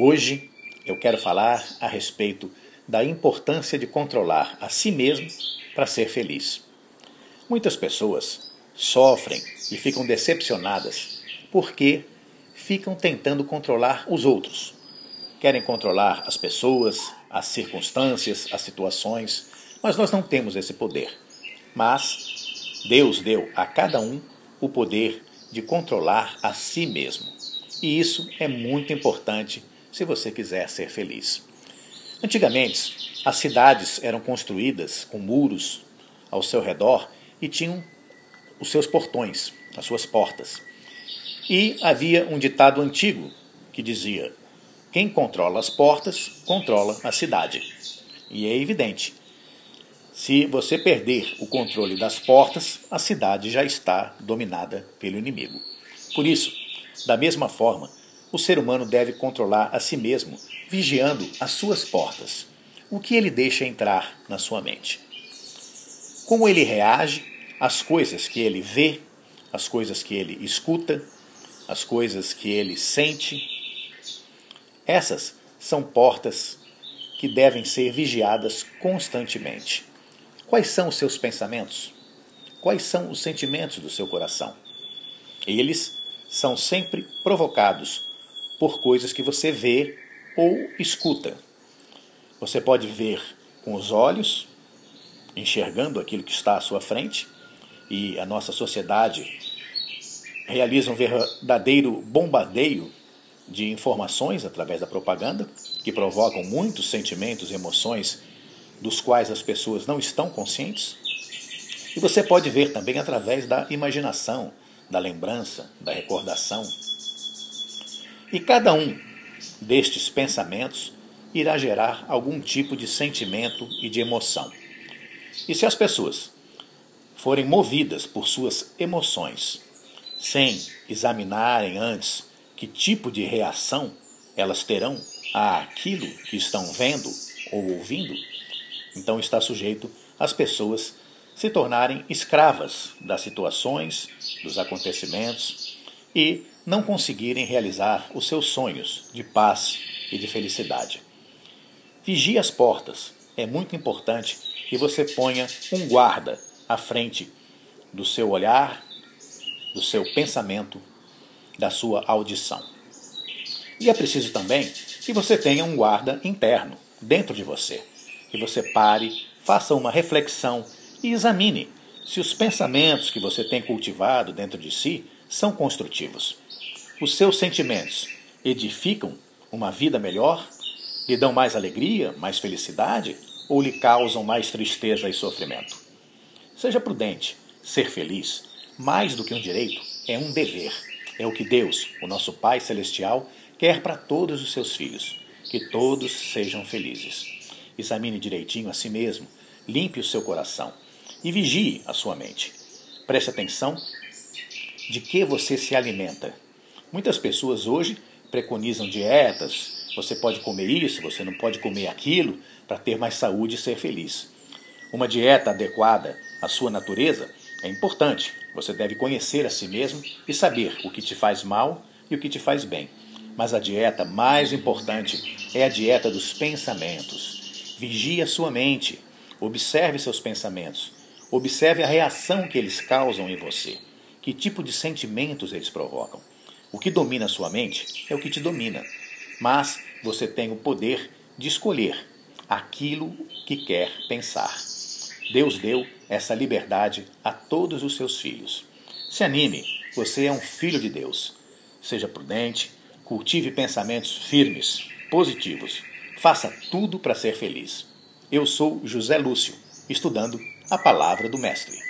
Hoje eu quero falar a respeito da importância de controlar a si mesmo para ser feliz. Muitas pessoas sofrem e ficam decepcionadas porque ficam tentando controlar os outros. Querem controlar as pessoas, as circunstâncias, as situações, mas nós não temos esse poder. Mas Deus deu a cada um o poder de controlar a si mesmo. E isso é muito importante se você quiser ser feliz. Antigamente, as cidades eram construídas com muros ao seu redor e tinham os seus portões, as suas portas. E havia um ditado antigo que dizia: quem controla as portas, controla a cidade. E é evidente, se você perder o controle das portas, a cidade já está dominada pelo inimigo. Por isso, da mesma forma, o ser humano deve controlar a si mesmo, vigiando as suas portas, o que ele deixa entrar na sua mente. Como ele reage às coisas que ele vê, às coisas que ele escuta, às coisas que ele sente. Essas são portas que devem ser vigiadas constantemente. Quais são os seus pensamentos? Quais são os sentimentos do seu coração? Eles são sempre provocados por coisas que você vê ou escuta. Você pode ver com os olhos, enxergando aquilo que está à sua frente, e a nossa sociedade realiza um verdadeiro bombardeio de informações através da propaganda, que provocam muitos sentimentos e emoções dos quais as pessoas não estão conscientes. E você pode ver também através da imaginação, da lembrança, da recordação, e cada um destes pensamentos irá gerar algum tipo de sentimento e de emoção. E se as pessoas forem movidas por suas emoções, sem examinarem antes que tipo de reação elas terão àquilo que estão vendo ou ouvindo, então está sujeito às pessoas se tornarem escravas das situações, dos acontecimentos e não conseguirem realizar os seus sonhos de paz e de felicidade. Vigie as portas. É muito importante que você ponha um guarda à frente do seu olhar, do seu pensamento, da sua audição. E é preciso também que você tenha um guarda interno dentro de você, que você pare, faça uma reflexão e examine se os pensamentos que você tem cultivado dentro de si são construtivos. Os seus sentimentos edificam uma vida melhor? Lhe dão mais alegria, mais felicidade ou lhe causam mais tristeza e sofrimento? Seja prudente. Ser feliz, mais do que um direito, é um dever. É o que Deus, o nosso Pai Celestial, quer para todos os seus filhos. Que todos sejam felizes. Examine direitinho a si mesmo, limpe o seu coração e vigie a sua mente. Preste atenção de que você se alimenta Muitas pessoas hoje preconizam dietas, você pode comer isso, você não pode comer aquilo, para ter mais saúde e ser feliz. Uma dieta adequada à sua natureza é importante. Você deve conhecer a si mesmo e saber o que te faz mal e o que te faz bem. Mas a dieta mais importante é a dieta dos pensamentos. Vigie a sua mente, observe seus pensamentos, observe a reação que eles causam em você, que tipo de sentimentos eles provocam. O que domina a sua mente é o que te domina, mas você tem o poder de escolher aquilo que quer pensar. Deus deu essa liberdade a todos os seus filhos. Se anime, você é um filho de Deus. Seja prudente, cultive pensamentos firmes, positivos. Faça tudo para ser feliz. Eu sou José Lúcio, estudando a palavra do Mestre.